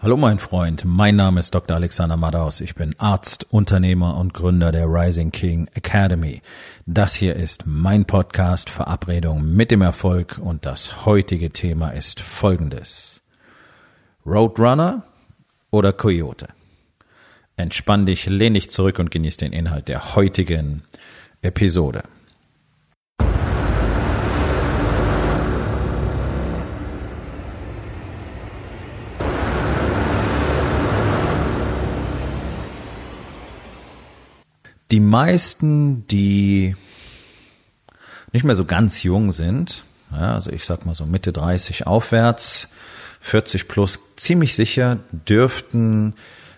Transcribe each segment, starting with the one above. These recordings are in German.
Hallo mein Freund, mein Name ist Dr. Alexander Madaus. Ich bin Arzt, Unternehmer und Gründer der Rising King Academy. Das hier ist mein Podcast Verabredung mit dem Erfolg und das heutige Thema ist folgendes. Roadrunner oder Coyote? Entspann dich, lehn dich zurück und genieß den Inhalt der heutigen Episode. Die meisten, die nicht mehr so ganz jung sind, ja, also ich sag mal so Mitte 30 aufwärts, 40 plus, ziemlich sicher dürften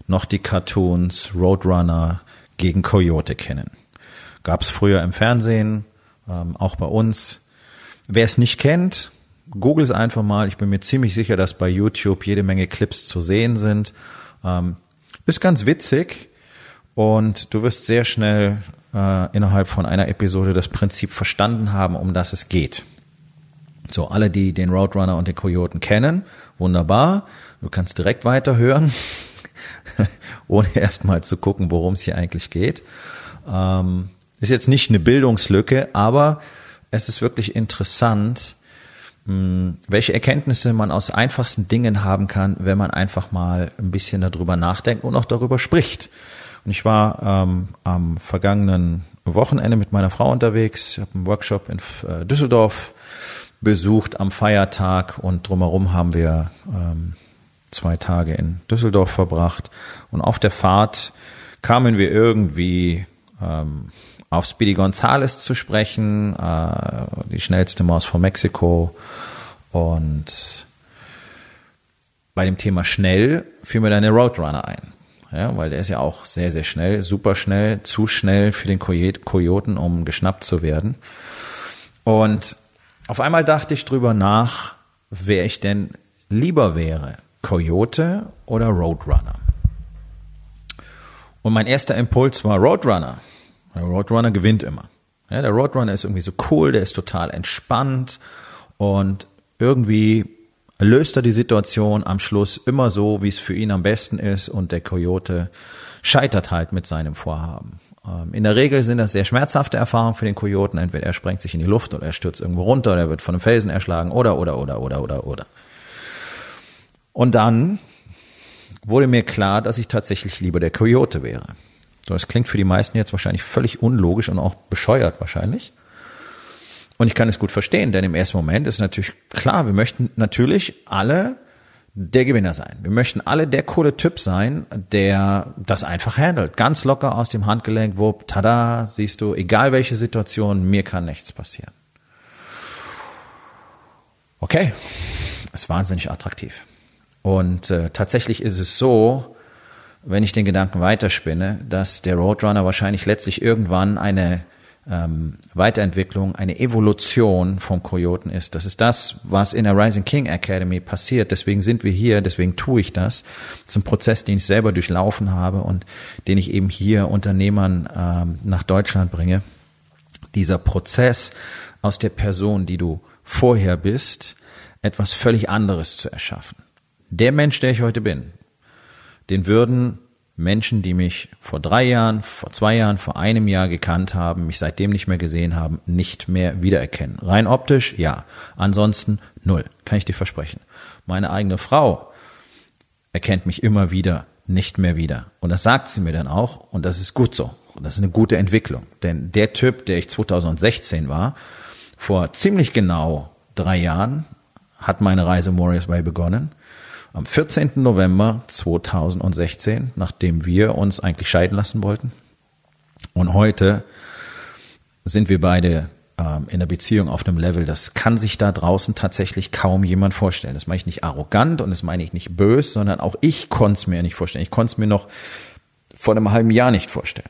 noch die Cartoons Roadrunner gegen Coyote kennen. Gab es früher im Fernsehen, ähm, auch bei uns. Wer es nicht kennt, google es einfach mal. Ich bin mir ziemlich sicher, dass bei YouTube jede Menge Clips zu sehen sind. Ähm, ist ganz witzig und du wirst sehr schnell äh, innerhalb von einer Episode das Prinzip verstanden haben, um das es geht. So, alle, die den Roadrunner und den Kojoten kennen, wunderbar. Du kannst direkt weiterhören, ohne erstmal zu gucken, worum es hier eigentlich geht. Ähm, ist jetzt nicht eine Bildungslücke, aber es ist wirklich interessant, hm, welche Erkenntnisse man aus einfachsten Dingen haben kann, wenn man einfach mal ein bisschen darüber nachdenkt und auch darüber spricht. Und ich war ähm, am vergangenen Wochenende mit meiner Frau unterwegs. Ich habe einen Workshop in äh, Düsseldorf besucht am Feiertag und drumherum haben wir ähm, zwei Tage in Düsseldorf verbracht. Und auf der Fahrt kamen wir irgendwie ähm, auf Speedy Gonzales zu sprechen, äh, die schnellste Maus von Mexiko. Und bei dem Thema schnell fiel mir dann der Roadrunner ein ja, weil der ist ja auch sehr, sehr schnell, super schnell, zu schnell für den Kojoten, um geschnappt zu werden. Und auf einmal dachte ich drüber nach, wer ich denn lieber wäre, Coyote oder Roadrunner. Und mein erster Impuls war Roadrunner. Der Roadrunner gewinnt immer. Ja, der Roadrunner ist irgendwie so cool, der ist total entspannt und irgendwie löst er die Situation am Schluss immer so, wie es für ihn am besten ist und der Coyote scheitert halt mit seinem Vorhaben. Ähm, in der Regel sind das sehr schmerzhafte Erfahrungen für den Kojoten. Entweder er sprengt sich in die Luft oder er stürzt irgendwo runter oder er wird von einem Felsen erschlagen oder, oder, oder, oder, oder, oder. Und dann wurde mir klar, dass ich tatsächlich lieber der Coyote wäre. Das klingt für die meisten jetzt wahrscheinlich völlig unlogisch und auch bescheuert wahrscheinlich. Und ich kann es gut verstehen, denn im ersten Moment ist natürlich klar, wir möchten natürlich alle der Gewinner sein. Wir möchten alle der coole Typ sein, der das einfach handelt. Ganz locker aus dem Handgelenk, wo, tada, siehst du, egal welche Situation, mir kann nichts passieren. Okay, ist wahnsinnig attraktiv. Und äh, tatsächlich ist es so, wenn ich den Gedanken weiterspinne, dass der Roadrunner wahrscheinlich letztlich irgendwann eine ähm, Weiterentwicklung, eine Evolution vom Kojoten ist. Das ist das, was in der Rising King Academy passiert. Deswegen sind wir hier, deswegen tue ich das. Das ist ein Prozess, den ich selber durchlaufen habe und den ich eben hier Unternehmern ähm, nach Deutschland bringe. Dieser Prozess aus der Person, die du vorher bist, etwas völlig anderes zu erschaffen. Der Mensch, der ich heute bin, den würden Menschen, die mich vor drei Jahren, vor zwei Jahren, vor einem Jahr gekannt haben, mich seitdem nicht mehr gesehen haben, nicht mehr wiedererkennen. Rein optisch, ja. Ansonsten null. Kann ich dir versprechen. Meine eigene Frau erkennt mich immer wieder nicht mehr wieder. Und das sagt sie mir dann auch. Und das ist gut so. Und das ist eine gute Entwicklung. Denn der Typ, der ich 2016 war, vor ziemlich genau drei Jahren, hat meine Reise Warriors Way begonnen. Am 14. November 2016, nachdem wir uns eigentlich scheiden lassen wollten. Und heute sind wir beide ähm, in der Beziehung auf einem Level, das kann sich da draußen tatsächlich kaum jemand vorstellen. Das meine ich nicht arrogant und das meine ich nicht bös, sondern auch ich konnte es mir nicht vorstellen. Ich konnte es mir noch vor einem halben Jahr nicht vorstellen.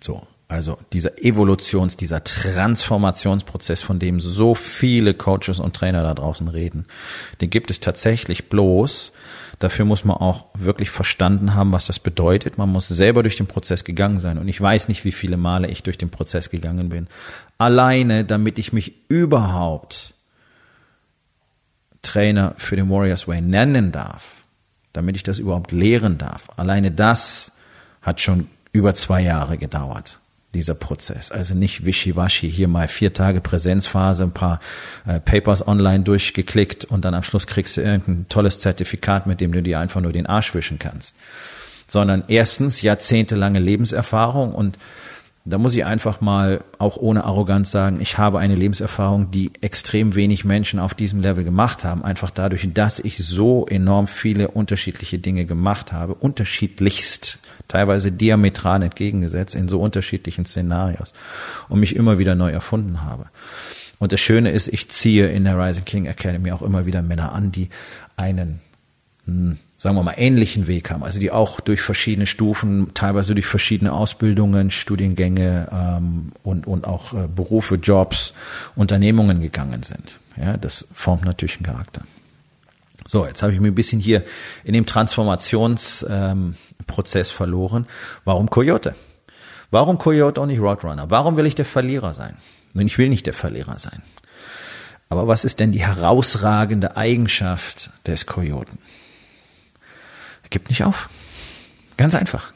So, also dieser Evolutions-, dieser Transformationsprozess, von dem so viele Coaches und Trainer da draußen reden, den gibt es tatsächlich bloß. Dafür muss man auch wirklich verstanden haben, was das bedeutet. Man muss selber durch den Prozess gegangen sein. Und ich weiß nicht, wie viele Male ich durch den Prozess gegangen bin. Alleine, damit ich mich überhaupt Trainer für den Warriors Way nennen darf, damit ich das überhaupt lehren darf, alleine das hat schon über zwei Jahre gedauert dieser Prozess. Also nicht wischiwaschi, hier mal vier Tage Präsenzphase, ein paar äh, Papers online durchgeklickt und dann am Schluss kriegst du irgendein tolles Zertifikat, mit dem du dir einfach nur den Arsch wischen kannst. Sondern erstens jahrzehntelange Lebenserfahrung und da muss ich einfach mal auch ohne Arroganz sagen, ich habe eine Lebenserfahrung, die extrem wenig Menschen auf diesem Level gemacht haben. Einfach dadurch, dass ich so enorm viele unterschiedliche Dinge gemacht habe, unterschiedlichst, teilweise diametral entgegengesetzt in so unterschiedlichen Szenarios und mich immer wieder neu erfunden habe. Und das Schöne ist, ich ziehe in der Rising King Academy auch immer wieder Männer an, die einen hm, sagen wir mal, ähnlichen Weg haben, also die auch durch verschiedene Stufen, teilweise durch verschiedene Ausbildungen, Studiengänge ähm, und, und auch äh, Berufe, Jobs, Unternehmungen gegangen sind. Ja, das formt natürlich einen Charakter. So, jetzt habe ich mir ein bisschen hier in dem Transformationsprozess ähm, verloren. Warum Coyote? Warum Coyote und nicht Roadrunner? Warum will ich der Verlierer sein? Nun, ich will nicht der Verlierer sein. Aber was ist denn die herausragende Eigenschaft des Kojoten? Gib nicht auf. Ganz einfach.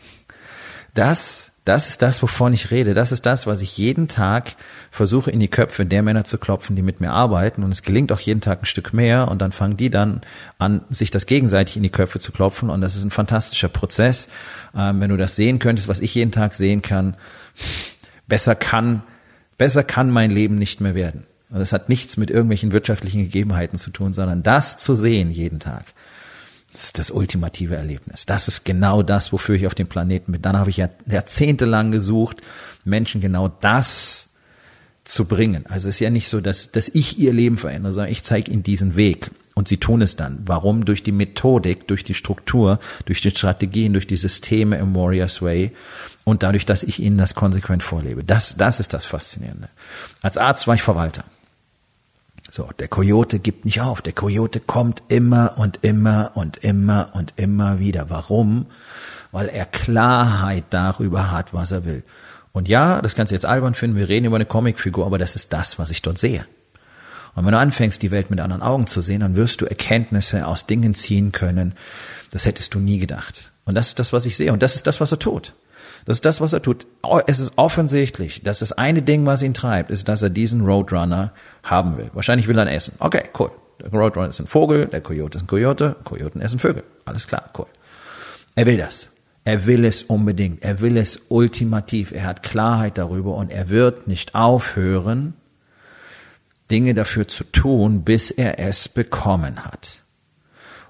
Das, das ist das, wovon ich rede. Das ist das, was ich jeden Tag versuche in die Köpfe der Männer zu klopfen, die mit mir arbeiten. Und es gelingt auch jeden Tag ein Stück mehr. Und dann fangen die dann an, sich das gegenseitig in die Köpfe zu klopfen. Und das ist ein fantastischer Prozess. Ähm, wenn du das sehen könntest, was ich jeden Tag sehen kann, besser kann, besser kann mein Leben nicht mehr werden. Und das hat nichts mit irgendwelchen wirtschaftlichen Gegebenheiten zu tun, sondern das zu sehen jeden Tag das ist das ultimative Erlebnis. Das ist genau das, wofür ich auf dem Planeten bin. Dann habe ich ja jahrzehntelang gesucht, Menschen genau das zu bringen. Also es ist ja nicht so, dass, dass ich ihr Leben verändere, sondern ich zeige ihnen diesen Weg. Und sie tun es dann. Warum? Durch die Methodik, durch die Struktur, durch die Strategien, durch die Systeme im Warriors Way und dadurch, dass ich ihnen das konsequent vorlebe. Das, das ist das Faszinierende. Als Arzt war ich Verwalter. So, der Kojote gibt nicht auf. Der Kojote kommt immer und immer und immer und immer wieder. Warum? Weil er Klarheit darüber hat, was er will. Und ja, das kannst du jetzt albern finden, wir reden über eine Comicfigur, aber das ist das, was ich dort sehe. Und wenn du anfängst, die Welt mit anderen Augen zu sehen, dann wirst du Erkenntnisse aus Dingen ziehen können, das hättest du nie gedacht. Und das ist das, was ich sehe. Und das ist das, was er tut. Das ist das, was er tut. Es ist offensichtlich, dass das eine Ding, was ihn treibt, ist, dass er diesen Roadrunner haben will. Wahrscheinlich will er ihn essen. Okay, cool. Der Roadrunner ist ein Vogel, der Coyote ist ein Coyote, Coyoten essen Vögel. Alles klar, cool. Er will das. Er will es unbedingt. Er will es ultimativ. Er hat Klarheit darüber und er wird nicht aufhören, Dinge dafür zu tun, bis er es bekommen hat.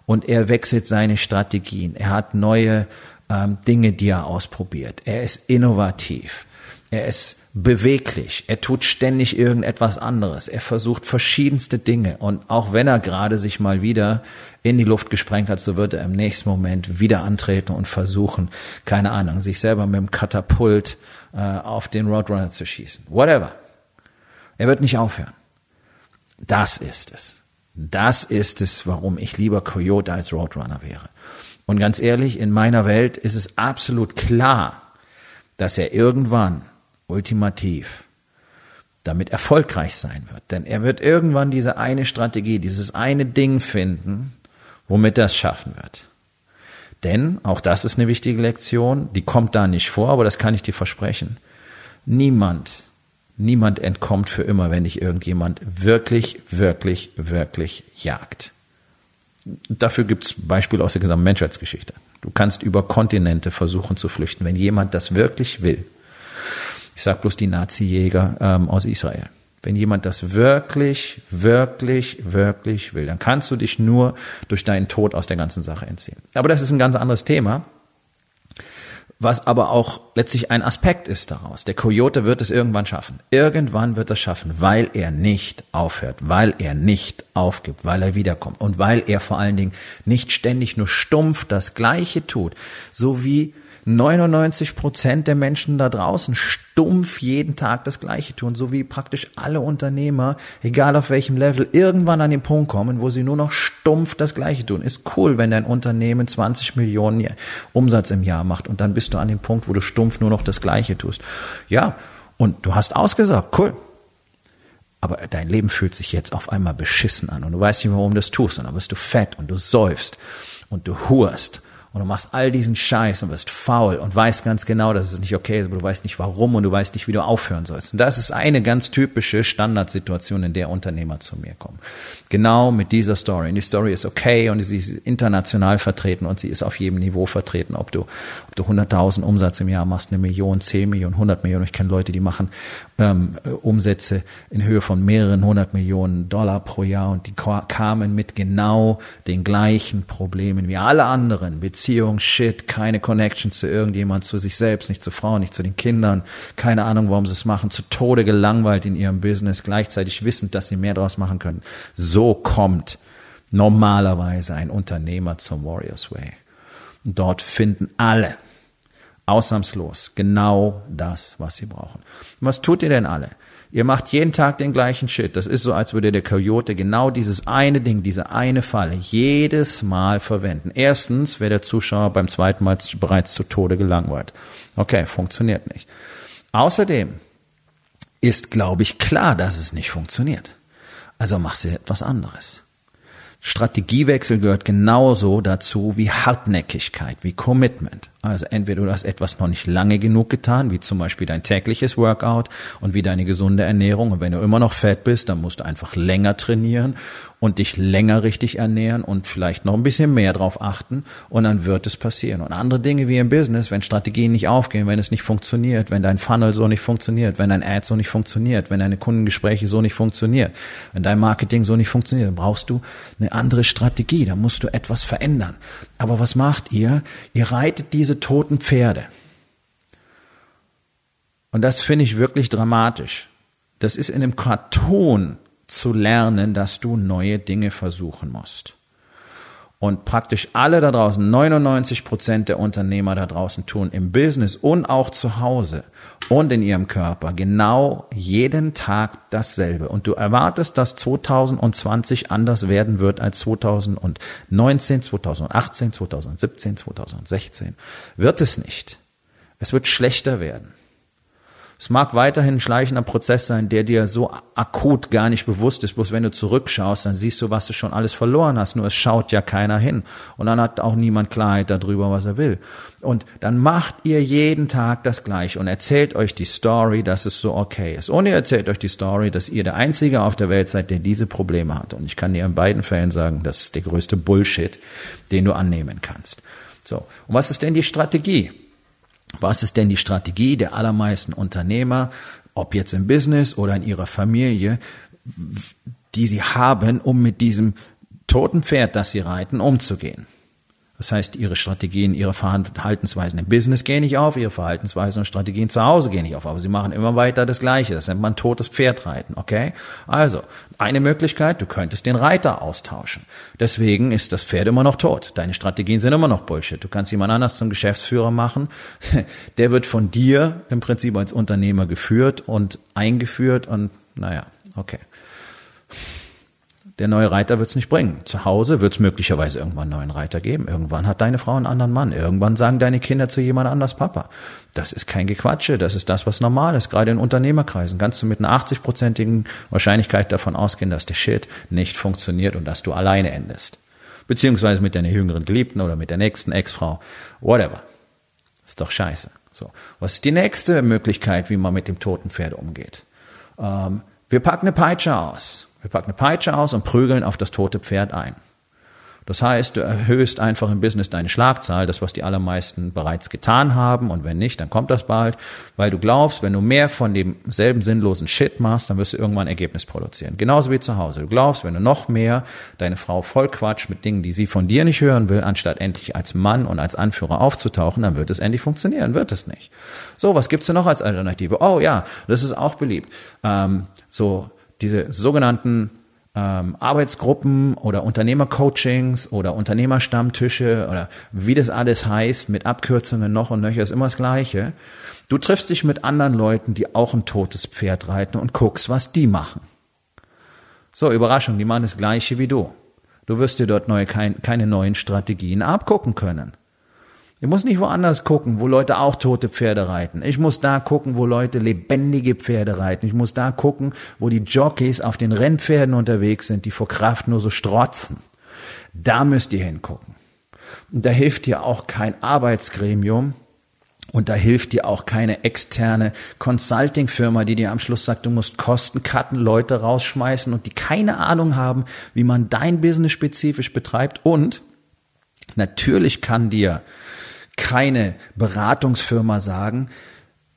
Und er wechselt seine Strategien. Er hat neue ähm, Dinge, die er ausprobiert. Er ist innovativ. Er ist beweglich. Er tut ständig irgendetwas anderes. Er versucht verschiedenste Dinge. Und auch wenn er gerade sich mal wieder in die Luft gesprengt hat, so wird er im nächsten Moment wieder antreten und versuchen, keine Ahnung, sich selber mit dem Katapult äh, auf den Roadrunner zu schießen. Whatever. Er wird nicht aufhören. Das ist es. Das ist es, warum ich lieber Coyote als Roadrunner wäre. Und ganz ehrlich, in meiner Welt ist es absolut klar, dass er irgendwann ultimativ damit erfolgreich sein wird. Denn er wird irgendwann diese eine Strategie, dieses eine Ding finden, womit er es schaffen wird. Denn, auch das ist eine wichtige Lektion, die kommt da nicht vor, aber das kann ich dir versprechen. Niemand, niemand entkommt für immer, wenn dich irgendjemand wirklich, wirklich, wirklich jagt. Dafür gibt's Beispiele aus der gesamten Menschheitsgeschichte. Du kannst über Kontinente versuchen zu flüchten, wenn jemand das wirklich will. Ich sag bloß die Nazi-Jäger ähm, aus Israel. Wenn jemand das wirklich, wirklich, wirklich will, dann kannst du dich nur durch deinen Tod aus der ganzen Sache entziehen. Aber das ist ein ganz anderes Thema was aber auch letztlich ein Aspekt ist daraus. Der Coyote wird es irgendwann schaffen. Irgendwann wird er schaffen, weil er nicht aufhört, weil er nicht aufgibt, weil er wiederkommt und weil er vor allen Dingen nicht ständig nur stumpf das Gleiche tut, so wie 99 Prozent der Menschen da draußen stumpf jeden Tag das Gleiche tun, so wie praktisch alle Unternehmer, egal auf welchem Level, irgendwann an den Punkt kommen, wo sie nur noch stumpf das Gleiche tun. Ist cool, wenn dein Unternehmen 20 Millionen Umsatz im Jahr macht und dann bist du an dem Punkt, wo du stumpf nur noch das Gleiche tust. Ja, und du hast ausgesagt, cool. aber dein Leben fühlt sich jetzt auf einmal beschissen an und du weißt nicht, warum du das tust und dann bist du fett und du säufst und du hurst und du machst all diesen Scheiß und wirst faul und weißt ganz genau, dass es nicht okay ist, aber du weißt nicht warum und du weißt nicht, wie du aufhören sollst. Und das ist eine ganz typische Standardsituation, in der Unternehmer zu mir kommen. Genau mit dieser Story. Und die Story ist okay und sie ist international vertreten und sie ist auf jedem Niveau vertreten. Ob du, ob du 100.000 Umsatz im Jahr machst, eine Million, 10 Millionen, 100 Millionen. Ich kenne Leute, die machen ähm, Umsätze in Höhe von mehreren hundert Millionen Dollar pro Jahr und die kamen mit genau den gleichen Problemen wie alle anderen. Beziehung, Shit, keine Connection zu irgendjemand, zu sich selbst, nicht zu Frauen, nicht zu den Kindern, keine Ahnung, warum sie es machen, zu Tode gelangweilt in ihrem Business, gleichzeitig wissend, dass sie mehr daraus machen können. So kommt normalerweise ein Unternehmer zum Warriors Way. Und dort finden alle Ausnahmslos. Genau das, was sie brauchen. Was tut ihr denn alle? Ihr macht jeden Tag den gleichen Shit. Das ist so, als würde der Coyote genau dieses eine Ding, diese eine Falle jedes Mal verwenden. Erstens wäre der Zuschauer beim zweiten Mal bereits zu Tode gelangweilt. Okay, funktioniert nicht. Außerdem ist, glaube ich, klar, dass es nicht funktioniert. Also machst du etwas anderes. Strategiewechsel gehört genauso dazu wie Hartnäckigkeit, wie Commitment. Also entweder du hast etwas noch nicht lange genug getan, wie zum Beispiel dein tägliches Workout und wie deine gesunde Ernährung. Und wenn du immer noch fett bist, dann musst du einfach länger trainieren und dich länger richtig ernähren und vielleicht noch ein bisschen mehr drauf achten und dann wird es passieren. Und andere Dinge wie im Business, wenn Strategien nicht aufgehen, wenn es nicht funktioniert, wenn dein Funnel so nicht funktioniert, wenn dein Ad so nicht funktioniert, wenn deine Kundengespräche so nicht funktioniert, wenn dein Marketing so nicht funktioniert, dann brauchst du eine andere Strategie, da musst du etwas verändern. Aber was macht ihr? Ihr reitet diese diese toten Pferde. Und das finde ich wirklich dramatisch. Das ist in einem Karton zu lernen, dass du neue Dinge versuchen musst. Und praktisch alle da draußen, 99 Prozent der Unternehmer da draußen tun im Business und auch zu Hause und in ihrem Körper genau jeden Tag dasselbe. Und du erwartest, dass 2020 anders werden wird als 2019, 2018, 2017, 2016. Wird es nicht. Es wird schlechter werden. Es mag weiterhin ein schleichender Prozess sein, der dir so akut gar nicht bewusst ist. Bloß wenn du zurückschaust, dann siehst du, was du schon alles verloren hast. Nur es schaut ja keiner hin. Und dann hat auch niemand Klarheit darüber, was er will. Und dann macht ihr jeden Tag das Gleiche und erzählt euch die Story, dass es so okay ist. Und ihr erzählt euch die Story, dass ihr der Einzige auf der Welt seid, der diese Probleme hat. Und ich kann dir in beiden Fällen sagen, das ist der größte Bullshit, den du annehmen kannst. So. Und was ist denn die Strategie? Was ist denn die Strategie der allermeisten Unternehmer, ob jetzt im Business oder in ihrer Familie, die sie haben, um mit diesem toten Pferd, das sie reiten, umzugehen? Das heißt, ihre Strategien, ihre Verhaltensweisen im Business gehen nicht auf, ihre Verhaltensweisen und Strategien zu Hause gehen nicht auf, aber sie machen immer weiter das Gleiche. Das nennt man totes Pferd reiten, okay? Also, eine Möglichkeit, du könntest den Reiter austauschen. Deswegen ist das Pferd immer noch tot. Deine Strategien sind immer noch Bullshit. Du kannst jemand anders zum Geschäftsführer machen. Der wird von dir im Prinzip als Unternehmer geführt und eingeführt und naja, okay. Der neue Reiter wird es nicht bringen. Zu Hause wird es möglicherweise irgendwann einen neuen Reiter geben. Irgendwann hat deine Frau einen anderen Mann. Irgendwann sagen deine Kinder zu jemand anders Papa. Das ist kein Gequatsche. Das ist das, was normal ist. Gerade in Unternehmerkreisen kannst du mit einer 80-prozentigen Wahrscheinlichkeit davon ausgehen, dass der Shit nicht funktioniert und dass du alleine endest. Beziehungsweise mit deiner jüngeren Geliebten oder mit der nächsten Ex-Frau. Whatever. Ist doch scheiße. So. Was ist die nächste Möglichkeit, wie man mit dem toten Pferd umgeht? Ähm, wir packen eine Peitsche aus. Wir packen eine Peitsche aus und prügeln auf das tote Pferd ein. Das heißt, du erhöhst einfach im Business deine Schlagzahl, das, was die allermeisten bereits getan haben. Und wenn nicht, dann kommt das bald, weil du glaubst, wenn du mehr von demselben sinnlosen Shit machst, dann wirst du irgendwann ein Ergebnis produzieren. Genauso wie zu Hause. Du glaubst, wenn du noch mehr deine Frau voll Quatsch mit Dingen, die sie von dir nicht hören will, anstatt endlich als Mann und als Anführer aufzutauchen, dann wird es endlich funktionieren. Wird es nicht. So, was gibt's denn noch als Alternative? Oh ja, das ist auch beliebt. Ähm, so, diese sogenannten ähm, Arbeitsgruppen oder Unternehmercoachings oder Unternehmerstammtische oder wie das alles heißt, mit Abkürzungen noch und nöcher, ist immer das Gleiche. Du triffst dich mit anderen Leuten, die auch ein totes Pferd reiten und guckst, was die machen. So, Überraschung, die machen das Gleiche wie du. Du wirst dir dort neue, kein, keine neuen Strategien abgucken können. Ich muss nicht woanders gucken, wo Leute auch tote Pferde reiten. Ich muss da gucken, wo Leute lebendige Pferde reiten. Ich muss da gucken, wo die Jockeys auf den Rennpferden unterwegs sind, die vor Kraft nur so strotzen. Da müsst ihr hingucken. Und da hilft dir auch kein Arbeitsgremium, und da hilft dir auch keine externe Consulting-Firma, die dir am Schluss sagt, du musst Kosten cutten, Leute rausschmeißen und die keine Ahnung haben, wie man dein Business spezifisch betreibt. Und natürlich kann dir keine Beratungsfirma sagen,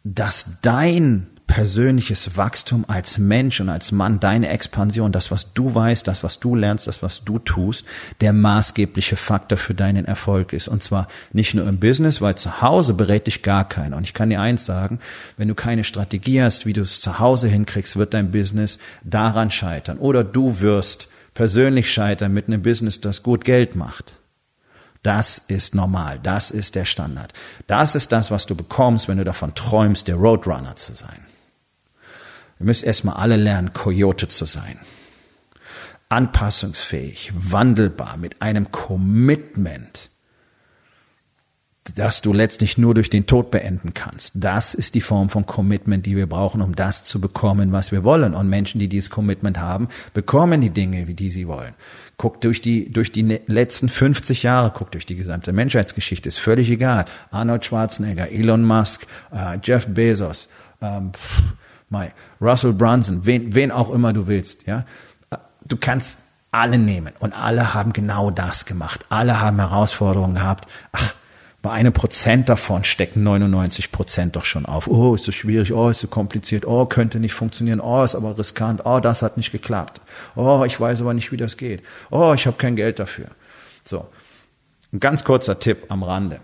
dass dein persönliches Wachstum als Mensch und als Mann, deine Expansion, das, was du weißt, das, was du lernst, das, was du tust, der maßgebliche Faktor für deinen Erfolg ist. Und zwar nicht nur im Business, weil zu Hause berät dich gar keiner. Und ich kann dir eins sagen, wenn du keine Strategie hast, wie du es zu Hause hinkriegst, wird dein Business daran scheitern. Oder du wirst persönlich scheitern mit einem Business, das gut Geld macht. Das ist normal. Das ist der Standard. Das ist das, was du bekommst, wenn du davon träumst, der Roadrunner zu sein. Wir müssen erstmal alle lernen, Coyote zu sein. Anpassungsfähig, wandelbar, mit einem Commitment dass du letztlich nur durch den Tod beenden kannst. Das ist die Form von Commitment, die wir brauchen, um das zu bekommen, was wir wollen. Und Menschen, die dieses Commitment haben, bekommen die Dinge, wie die sie wollen. Guck durch die, durch die ne-, letzten 50 Jahre, guck durch die gesamte Menschheitsgeschichte, ist völlig egal. Arnold Schwarzenegger, Elon Musk, äh, Jeff Bezos, ähm, my, Russell Brunson, wen, wen auch immer du willst, ja. Du kannst alle nehmen und alle haben genau das gemacht. Alle haben Herausforderungen gehabt. Ach, bei einem Prozent davon stecken 99 Prozent doch schon auf. Oh, ist so schwierig, oh, ist so kompliziert, oh, könnte nicht funktionieren, oh, ist aber riskant, oh, das hat nicht geklappt. Oh, ich weiß aber nicht, wie das geht. Oh, ich habe kein Geld dafür. So, ein ganz kurzer Tipp am Rande.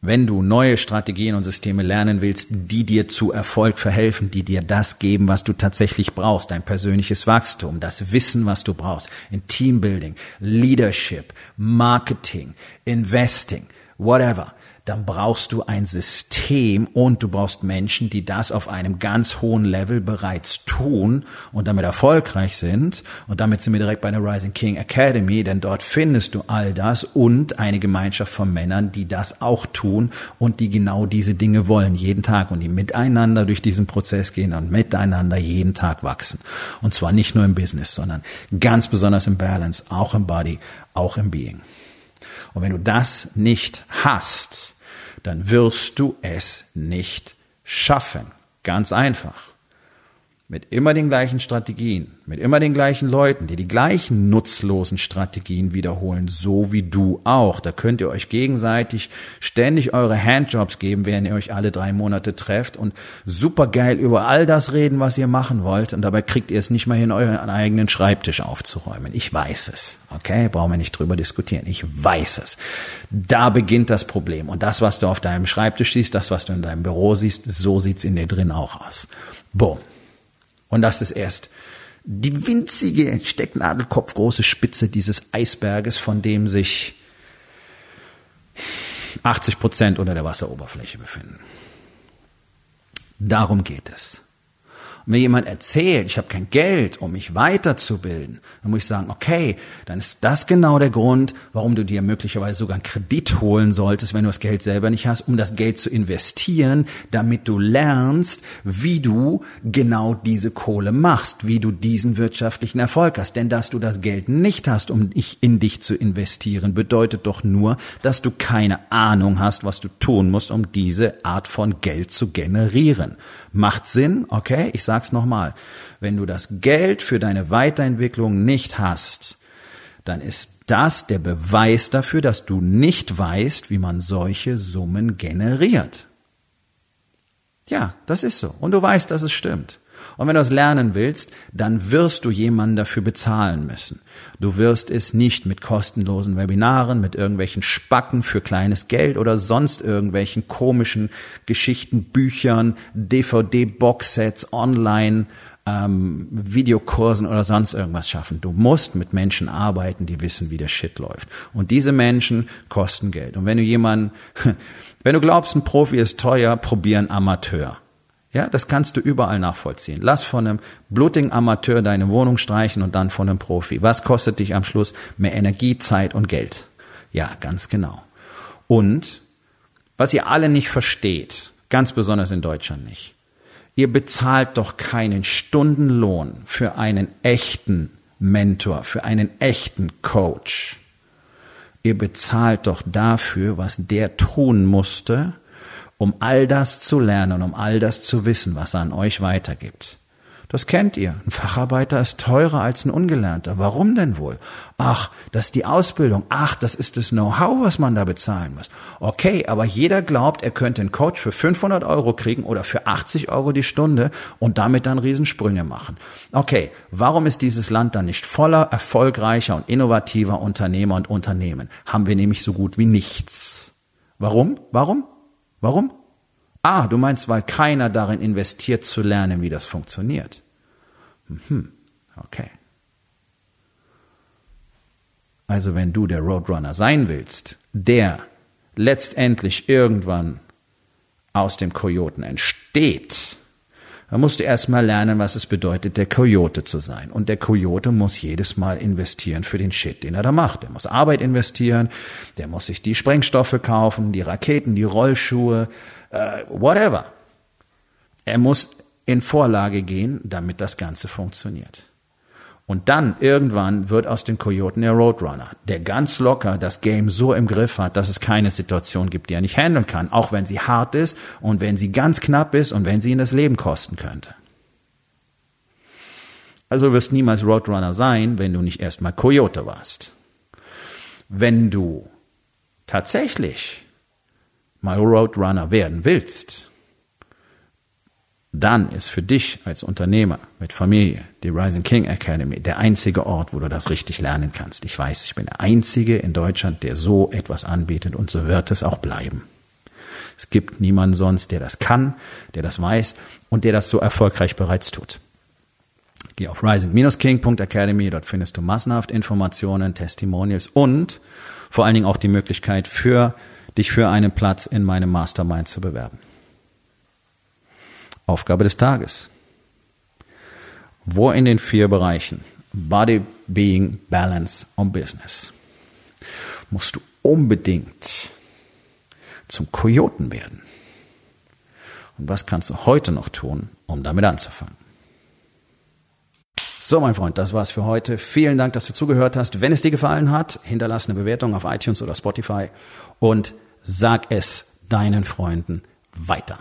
Wenn du neue Strategien und Systeme lernen willst, die dir zu Erfolg verhelfen, die dir das geben, was du tatsächlich brauchst, dein persönliches Wachstum, das Wissen, was du brauchst, in Teambuilding, Leadership, Marketing, Investing, whatever, dann brauchst du ein System und du brauchst Menschen, die das auf einem ganz hohen Level bereits tun und damit erfolgreich sind. Und damit sind wir direkt bei der Rising King Academy, denn dort findest du all das und eine Gemeinschaft von Männern, die das auch tun und die genau diese Dinge wollen, jeden Tag und die miteinander durch diesen Prozess gehen und miteinander jeden Tag wachsen. Und zwar nicht nur im Business, sondern ganz besonders im Balance, auch im Body, auch im Being. Und wenn du das nicht hast, dann wirst du es nicht schaffen. Ganz einfach mit immer den gleichen Strategien, mit immer den gleichen Leuten, die die gleichen nutzlosen Strategien wiederholen, so wie du auch. Da könnt ihr euch gegenseitig ständig eure Handjobs geben, während ihr euch alle drei Monate trefft und supergeil über all das reden, was ihr machen wollt und dabei kriegt ihr es nicht mal hin, euren eigenen Schreibtisch aufzuräumen. Ich weiß es, okay? Brauchen wir nicht drüber diskutieren. Ich weiß es. Da beginnt das Problem und das, was du auf deinem Schreibtisch siehst, das, was du in deinem Büro siehst, so sieht's in dir drin auch aus. Boom. Und das ist erst die winzige Stecknadelkopfgroße Spitze dieses Eisberges, von dem sich 80 Prozent unter der Wasseroberfläche befinden. Darum geht es mir jemand erzählt, ich habe kein Geld, um mich weiterzubilden, dann muss ich sagen, okay, dann ist das genau der Grund, warum du dir möglicherweise sogar einen Kredit holen solltest, wenn du das Geld selber nicht hast, um das Geld zu investieren, damit du lernst, wie du genau diese Kohle machst, wie du diesen wirtschaftlichen Erfolg hast. Denn dass du das Geld nicht hast, um in dich zu investieren, bedeutet doch nur, dass du keine Ahnung hast, was du tun musst, um diese Art von Geld zu generieren. Macht Sinn, okay? Ich sag's nochmal. Wenn du das Geld für deine Weiterentwicklung nicht hast, dann ist das der Beweis dafür, dass du nicht weißt, wie man solche Summen generiert. Ja, das ist so. Und du weißt, dass es stimmt. Und wenn du es lernen willst, dann wirst du jemanden dafür bezahlen müssen. Du wirst es nicht mit kostenlosen Webinaren, mit irgendwelchen Spacken für kleines Geld oder sonst irgendwelchen komischen Geschichten, Büchern, DVD-Boxsets, online, ähm, Videokursen oder sonst irgendwas schaffen. Du musst mit Menschen arbeiten, die wissen, wie der Shit läuft. Und diese Menschen kosten Geld. Und wenn du jemanden, wenn du glaubst, ein Profi ist teuer, probier einen Amateur. Ja, das kannst du überall nachvollziehen. Lass von einem blutigen Amateur deine Wohnung streichen und dann von einem Profi. Was kostet dich am Schluss mehr Energie, Zeit und Geld? Ja, ganz genau. Und was ihr alle nicht versteht, ganz besonders in Deutschland nicht, ihr bezahlt doch keinen Stundenlohn für einen echten Mentor, für einen echten Coach. Ihr bezahlt doch dafür, was der tun musste, um all das zu lernen, um all das zu wissen, was er an euch weitergibt. Das kennt ihr. Ein Facharbeiter ist teurer als ein Ungelernter. Warum denn wohl? Ach, das ist die Ausbildung. Ach, das ist das Know-how, was man da bezahlen muss. Okay, aber jeder glaubt, er könnte einen Coach für 500 Euro kriegen oder für 80 Euro die Stunde und damit dann Riesensprünge machen. Okay, warum ist dieses Land dann nicht voller erfolgreicher und innovativer Unternehmer und Unternehmen? Haben wir nämlich so gut wie nichts. Warum? Warum? Warum? Ah, du meinst, weil keiner darin investiert zu lernen, wie das funktioniert. Mhm. Okay. Also wenn du der Roadrunner sein willst, der letztendlich irgendwann aus dem Kojoten entsteht, dann musst du erstmal lernen, was es bedeutet, der Kojote zu sein. Und der Kojote muss jedes Mal investieren für den Shit, den er da macht. Der muss Arbeit investieren, der muss sich die Sprengstoffe kaufen, die Raketen, die Rollschuhe, äh, whatever. Er muss in Vorlage gehen, damit das Ganze funktioniert. Und dann irgendwann wird aus dem Kojoten der Roadrunner, der ganz locker das Game so im Griff hat, dass es keine Situation gibt, die er nicht handeln kann, auch wenn sie hart ist und wenn sie ganz knapp ist und wenn sie ihn das Leben kosten könnte. Also wirst niemals Roadrunner sein, wenn du nicht erstmal Coyote warst. Wenn du tatsächlich mal Roadrunner werden willst, dann ist für dich als Unternehmer mit Familie die Rising King Academy der einzige Ort, wo du das richtig lernen kannst. Ich weiß, ich bin der einzige in Deutschland, der so etwas anbietet und so wird es auch bleiben. Es gibt niemanden sonst, der das kann, der das weiß und der das so erfolgreich bereits tut. Geh auf rising-king.academy, dort findest du massenhaft Informationen, Testimonials und vor allen Dingen auch die Möglichkeit für dich für einen Platz in meinem Mastermind zu bewerben. Aufgabe des Tages. Wo in den vier Bereichen Body, Being, Balance und Business musst du unbedingt zum Kojoten werden? Und was kannst du heute noch tun, um damit anzufangen? So, mein Freund, das war's für heute. Vielen Dank, dass du zugehört hast. Wenn es dir gefallen hat, hinterlass eine Bewertung auf iTunes oder Spotify und sag es deinen Freunden weiter.